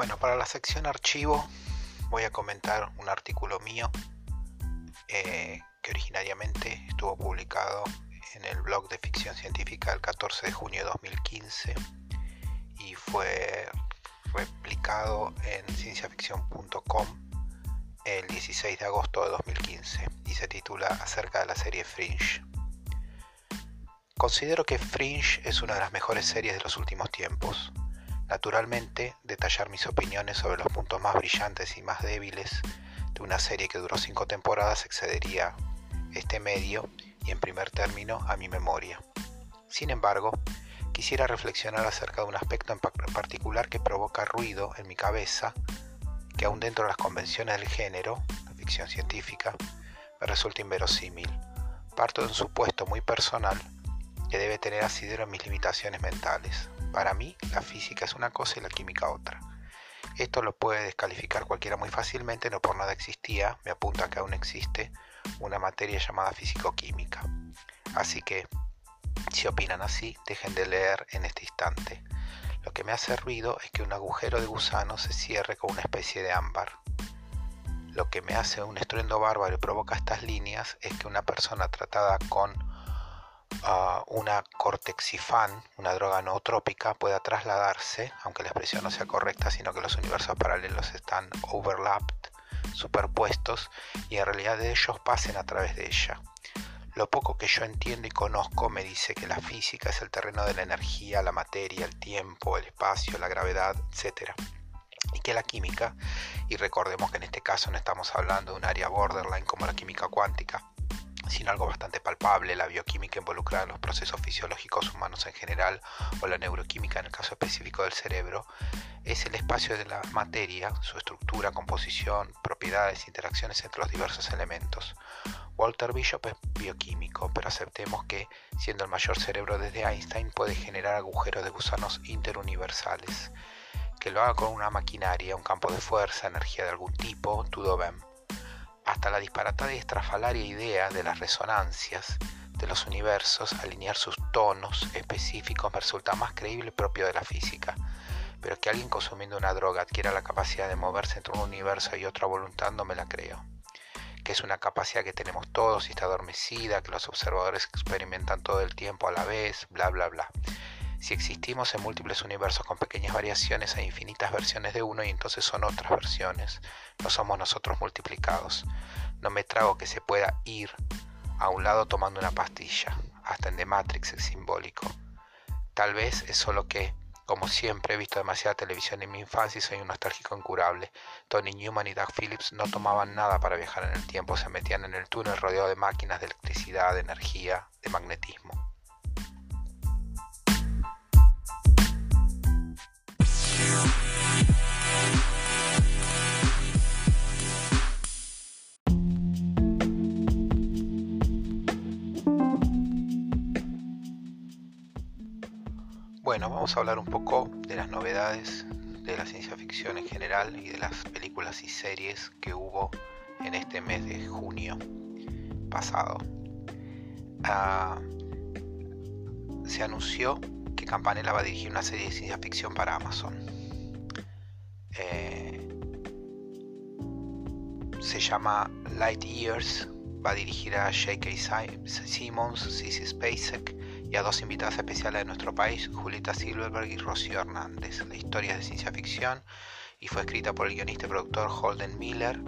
Bueno, para la sección archivo voy a comentar un artículo mío eh, que originariamente estuvo publicado en el blog de ficción científica el 14 de junio de 2015 y fue replicado en cienciaficción.com el 16 de agosto de 2015 y se titula acerca de la serie Fringe. Considero que Fringe es una de las mejores series de los últimos tiempos. Naturalmente, detallar mis opiniones sobre los puntos más brillantes y más débiles de una serie que duró cinco temporadas excedería este medio y en primer término a mi memoria. Sin embargo, quisiera reflexionar acerca de un aspecto en particular que provoca ruido en mi cabeza, que aún dentro de las convenciones del género, la ficción científica, me resulta inverosímil. Parto de un supuesto muy personal que debe tener asidero en mis limitaciones mentales. Para mí, la física es una cosa y la química otra. Esto lo puede descalificar cualquiera muy fácilmente, no por nada existía, me apunta que aún existe una materia llamada físico-química. Así que, si opinan así, dejen de leer en este instante. Lo que me hace ruido es que un agujero de gusano se cierre con una especie de ámbar. Lo que me hace un estruendo bárbaro y provoca estas líneas es que una persona tratada con una cortexifan, una droga nootrópica, pueda trasladarse, aunque la expresión no sea correcta, sino que los universos paralelos están overlapped, superpuestos, y en realidad de ellos pasen a través de ella. Lo poco que yo entiendo y conozco me dice que la física es el terreno de la energía, la materia, el tiempo, el espacio, la gravedad, etc. Y que la química, y recordemos que en este caso no estamos hablando de un área borderline como la química cuántica, sino algo bastante palpable, la bioquímica involucrada en los procesos fisiológicos humanos en general o la neuroquímica en el caso específico del cerebro, es el espacio de la materia, su estructura, composición, propiedades, interacciones entre los diversos elementos. Walter Bishop es bioquímico, pero aceptemos que, siendo el mayor cerebro desde Einstein, puede generar agujeros de gusanos interuniversales. Que lo haga con una maquinaria, un campo de fuerza, energía de algún tipo, todo bien hasta la disparatada y estrafalaria idea de las resonancias de los universos, alinear sus tonos específicos me resulta más creíble propio de la física. Pero que alguien consumiendo una droga adquiera la capacidad de moverse entre un universo y otro voluntad no me la creo. Que es una capacidad que tenemos todos y está adormecida, que los observadores experimentan todo el tiempo a la vez, bla bla bla. Si existimos en múltiples universos con pequeñas variaciones, hay infinitas versiones de uno y entonces son otras versiones. No somos nosotros multiplicados. No me trago que se pueda ir a un lado tomando una pastilla. Hasta en The Matrix es simbólico. Tal vez es solo que, como siempre he visto demasiada televisión en mi infancia y soy un nostálgico incurable, Tony Newman y Doug Phillips no tomaban nada para viajar en el tiempo, se metían en el túnel rodeado de máquinas de electricidad, de energía, de magnetismo. Bueno, vamos a hablar un poco de las novedades de la ciencia ficción en general y de las películas y series que hubo en este mes de junio pasado. Ah, se anunció que Campanella va a dirigir una serie de ciencia ficción para Amazon. Eh, se llama Light Years, va a dirigir a J.K. Simmons, Sissy Spacek y a dos invitadas especiales de nuestro país, Julieta Silverberg y Rocío Hernández. La historia es de ciencia ficción y fue escrita por el guionista y productor Holden Miller,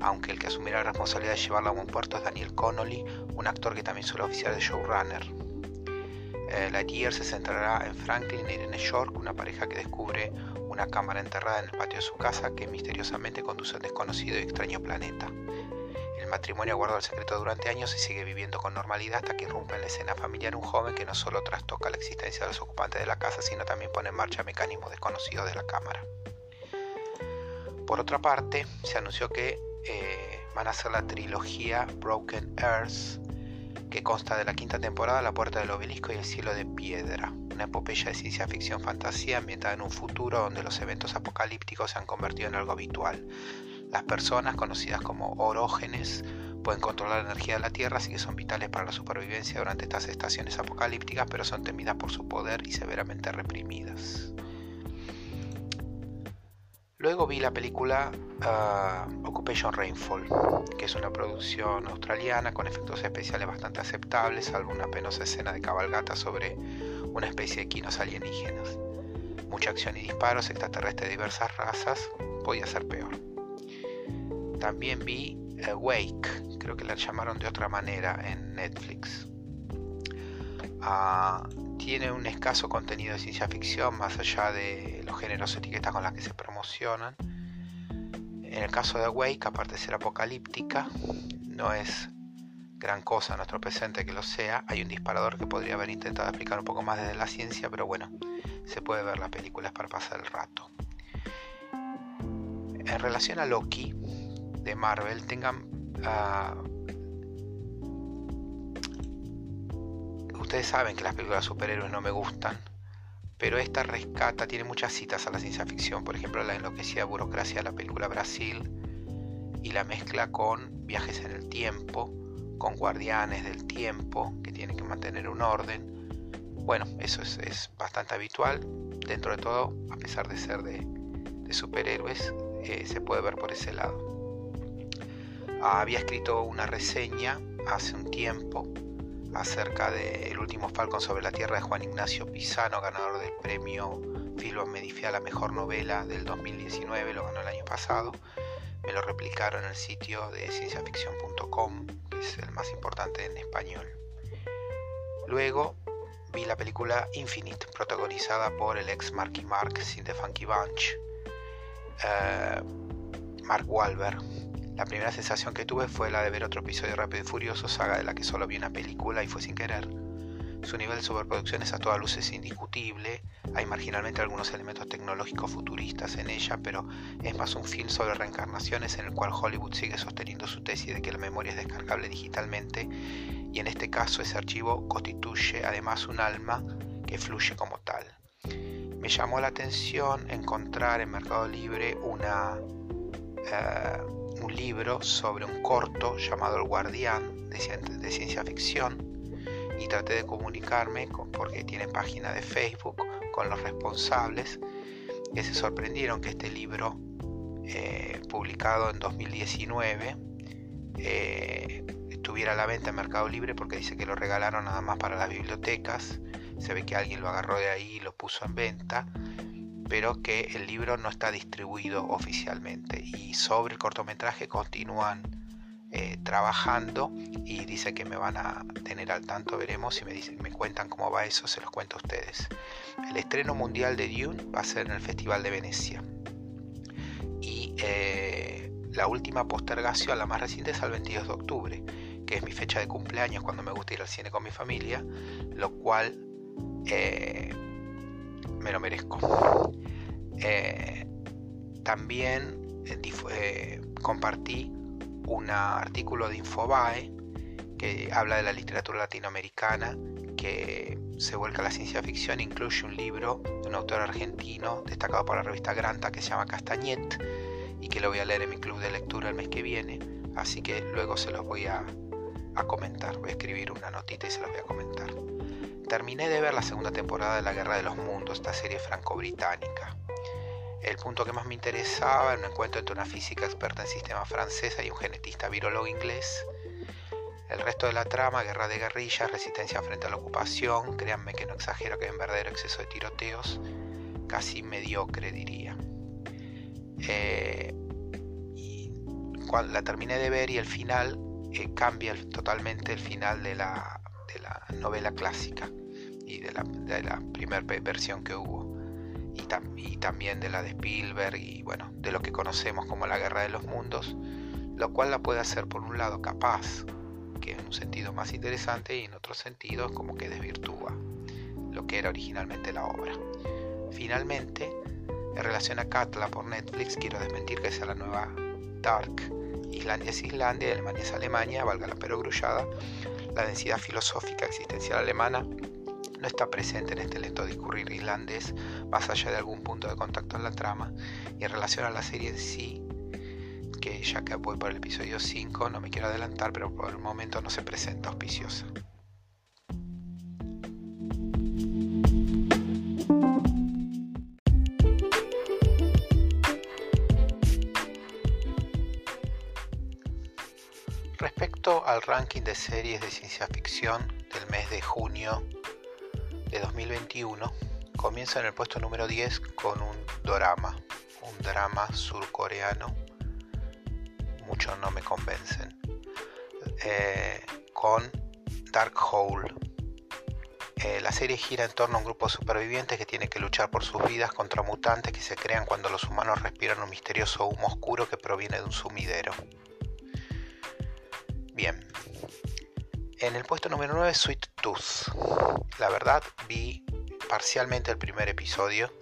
aunque el que asumirá la responsabilidad de llevarla a buen puerto es Daniel Connolly, un actor que también suele oficiar de showrunner. Eh, Lightyear se centrará en Franklin e Irene York, una pareja que descubre una cámara enterrada en el patio de su casa que misteriosamente conduce a un desconocido y extraño planeta. El matrimonio guarda el secreto durante años y sigue viviendo con normalidad hasta que irrumpe en la escena familiar un joven que no solo trastoca la existencia de los ocupantes de la casa, sino también pone en marcha mecanismos desconocidos de la cámara. Por otra parte, se anunció que eh, van a hacer la trilogía Broken Earth, que consta de la quinta temporada La Puerta del Obelisco y El Cielo de Piedra, una epopeya de ciencia ficción fantasía ambientada en un futuro donde los eventos apocalípticos se han convertido en algo habitual, las personas, conocidas como orógenes, pueden controlar la energía de la Tierra, así que son vitales para la supervivencia durante estas estaciones apocalípticas, pero son temidas por su poder y severamente reprimidas. Luego vi la película ah, Occupation Rainfall, que es una producción australiana con efectos especiales bastante aceptables, salvo una penosa escena de cabalgata sobre una especie de quinos alienígenas. Mucha acción y disparos extraterrestres de diversas razas, podía ser peor. También vi Wake, creo que la llamaron de otra manera en Netflix. Ah, tiene un escaso contenido de ciencia ficción más allá de los géneros etiquetas con las que se promocionan. En el caso de Wake, aparte de ser apocalíptica, no es gran cosa nuestro presente que lo sea. Hay un disparador que podría haber intentado explicar un poco más desde la ciencia, pero bueno, se puede ver la película para pasar el rato. En relación a Loki de Marvel, tengan ah, ustedes saben que las películas de superhéroes no me gustan, pero esta rescata, tiene muchas citas a la ciencia ficción, por ejemplo la enloquecida burocracia de la película Brasil, y la mezcla con viajes en el tiempo, con guardianes del tiempo que tienen que mantener un orden. Bueno, eso es, bastante habitual. Dentro de todo, a pesar de ser de, superhéroes, eh, se puede ver por ese lado. había escrito una reseña hace un tiempo acerca de El último Falcon sobre la Tierra de Juan Ignacio Pisano, ganador del premio Filon Medifia a la mejor novela del 2019, lo ganó el año pasado. Me lo replicaron en el sitio de cienciaficción.com, es el más importante en español. Luego vi la película Infinite, protagonizada por el ex Marky Mark sin The Funky Bunch, eh, Mark Wahlberg, la primera sensación que tuve fue la de ver otro episodio de Rápido y Furioso, saga de la que solo vi una película y fue sin querer. Su nivel de superproducción es a todas luces indiscutible, hay marginalmente algunos elementos tecnológicos futuristas en ella, pero es más un film sobre reencarnaciones en el cual Hollywood sigue sosteniendo su tesis de que la memoria es descargable digitalmente y en este caso ese archivo constituye además un alma que fluye como tal. Me llamó la atención encontrar en Mercado Libre. Eh, un libro sobre un corto llamado El Guardián de, ciencia ficción y traté de comunicarme porque tiene página de Facebook con los responsables que se sorprendieron que este libro eh, publicado en 2019 eh, estuviera a la venta en Mercado Libre porque dice que lo regalaron nada más para las bibliotecas se ve que alguien lo agarró de ahí y lo puso en venta pero que el libro no está distribuido oficialmente. Y sobre el cortometraje continúan eh, trabajando y dice que me van a tener al tanto, veremos si me, dicen, me cuentan cómo va eso, se los cuento a ustedes. El estreno mundial de Dune va a ser en el Festival de Venecia. Y eh, la última postergación, la más reciente, es al 22 de octubre, que es mi fecha de cumpleaños cuando me gusta ir al cine con mi familia, lo cual... Eh, me lo merezco. También compartí un artículo de Infobae que habla de la literatura latinoamericana que se vuelca a la ciencia ficción, incluye un libro de un autor argentino destacado por la revista Granta que se llama Castañet y que lo voy a leer en mi club de lectura el mes que viene, así que luego se los voy a, a comentar, voy a escribir una notita y se los voy a comentar. Terminé de ver la segunda temporada de La Guerra de los Mundos, esta serie franco-británica. El punto que más me interesaba era un encuentro entre una física experta en sistema francesa y un genetista virólogo inglés. El resto de la trama, guerra de guerrillas, resistencia frente a la ocupación, créanme que no exagero que en verdadero exceso de tiroteos, casi mediocre diría. Eh, cuando la terminé de ver y el final eh, cambia totalmente el final de la, de la novela clásica y de la, de la primera versión que hubo y, también de la de Spielberg y bueno de lo que conocemos como la guerra de los mundos lo cual la puede hacer por un lado capaz que en un sentido más interesante y en otro sentido como que desvirtúa lo que era originalmente la obra. Finalmente en relación a Katla por Netflix quiero desmentir que sea la nueva Dark Islandia es Islandia, Alemania es Alemania, valga la perogrullada, la densidad filosófica existencial alemana no está presente en este lento discurrir islandés más allá de algún punto de contacto en la trama y en relación a la serie en sí que ya que voy por el episodio 5 no me quiero adelantar pero por el momento no se presenta auspiciosa. Respecto al ranking de series de ciencia ficción del mes de junio de 2021, comienza en el puesto número 10 con un drama, un drama surcoreano. Muchos no me convencen. Eh, con Dark Hole. Eh, la serie gira en torno a un grupo de supervivientes que tiene que luchar por sus vidas contra mutantes que se crean cuando los humanos respiran un misterioso humo oscuro que proviene de un sumidero. Bien. En el puesto número 9, Sweet Tooth. La verdad, vi parcialmente el primer episodio.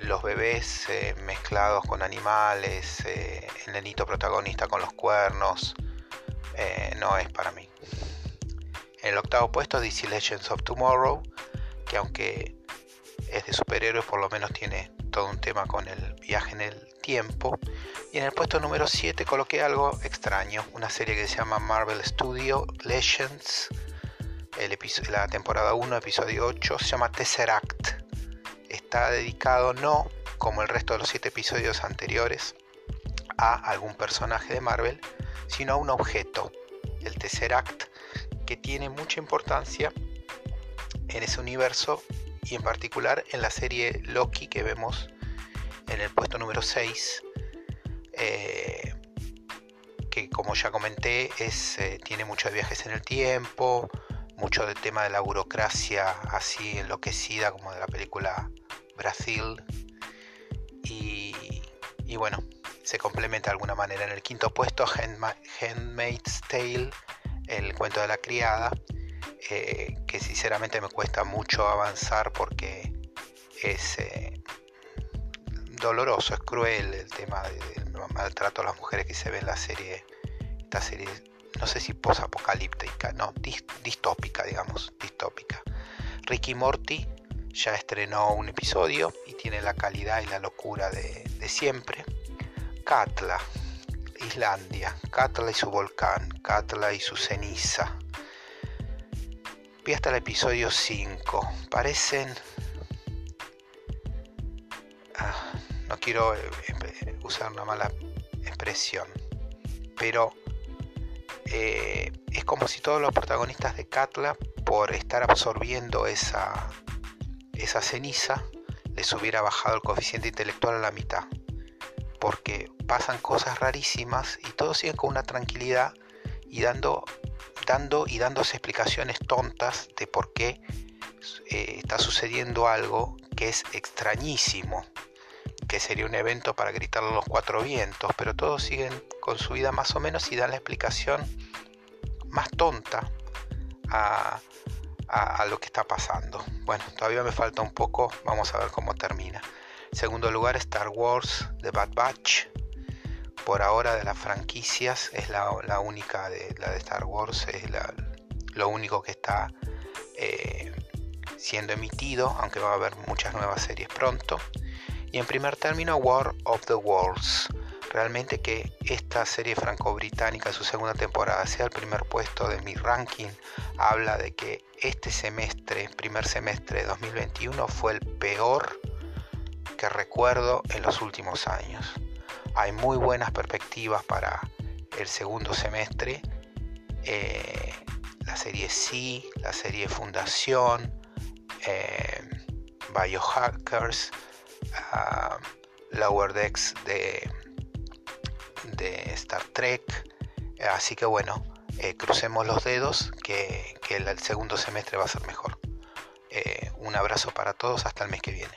Los bebés eh, mezclados con animales, eh, el nenito protagonista con los cuernos, eh, no es para mí. En el octavo puesto, DC Legends of Tomorrow, que aunque es de superhéroes, por lo menos tiene todo un tema con el viaje en el tiempo. Y en el puesto número 7 coloqué algo extraño, una serie que se llama Marvel Studio Legends, el la temporada 1, episodio 8, se llama Tesseract. Está dedicado no, como el resto de los 7 episodios anteriores, a algún personaje de Marvel, sino a un objeto, el Tesseract, que tiene mucha importancia en ese universo y en particular en la serie Loki que vemos en el puesto número 6, eh, que como ya comenté es, eh, tiene muchos viajes en el tiempo, mucho del tema de la burocracia así enloquecida como de la película Brasil y, y bueno, se complementa de alguna manera. En el quinto puesto, Handmaid's Tale, el cuento de la criada, eh, que sinceramente me cuesta mucho avanzar porque es doloroso, es cruel el tema del maltrato a las mujeres que se ve en la serie, esta serie, no sé si posapocalíptica, no, distópica, digamos, distópica. Ricky Morty ya estrenó un episodio y tiene la calidad y la locura de, siempre. Katla, Islandia, Katla y su volcán, Katla y su ceniza. Vi hasta el episodio 5. Parecen no quiero eh, eh, usar una mala expresión, pero eh, es como si todos los protagonistas de Katla, por estar absorbiendo esa, esa ceniza, les hubiera bajado el coeficiente intelectual a la mitad. Porque pasan cosas rarísimas y todos siguen con una tranquilidad y dando, dando y dándose explicaciones tontas de por qué está sucediendo algo que es extrañísimo que sería un evento para gritarlo a los cuatro vientos, pero todos siguen con su vida más o menos y dan la explicación más tonta a, lo que está pasando. Bueno, todavía me falta un poco, vamos a ver cómo termina. segundo lugar, Star Wars The Bad Batch. Por ahora de las franquicias es la, única de la de Star Wars, es lo único que está eh, siendo emitido, aunque va a haber muchas nuevas series pronto. Y en primer término, War of the Worlds. Realmente que esta serie franco-británica, su segunda temporada, sea el primer puesto de mi ranking, habla de que este semestre, primer semestre de 2021, fue el peor que recuerdo en los últimos años. Hay muy buenas perspectivas para el segundo semestre. Eh, la serie Sí, la serie Fundación, eh, Biohackers, Lower Decks de, de Star Trek. Así que bueno, eh, crucemos los dedos que, el, segundo semestre va a ser mejor. Eh, un abrazo para todos, hasta el mes que viene.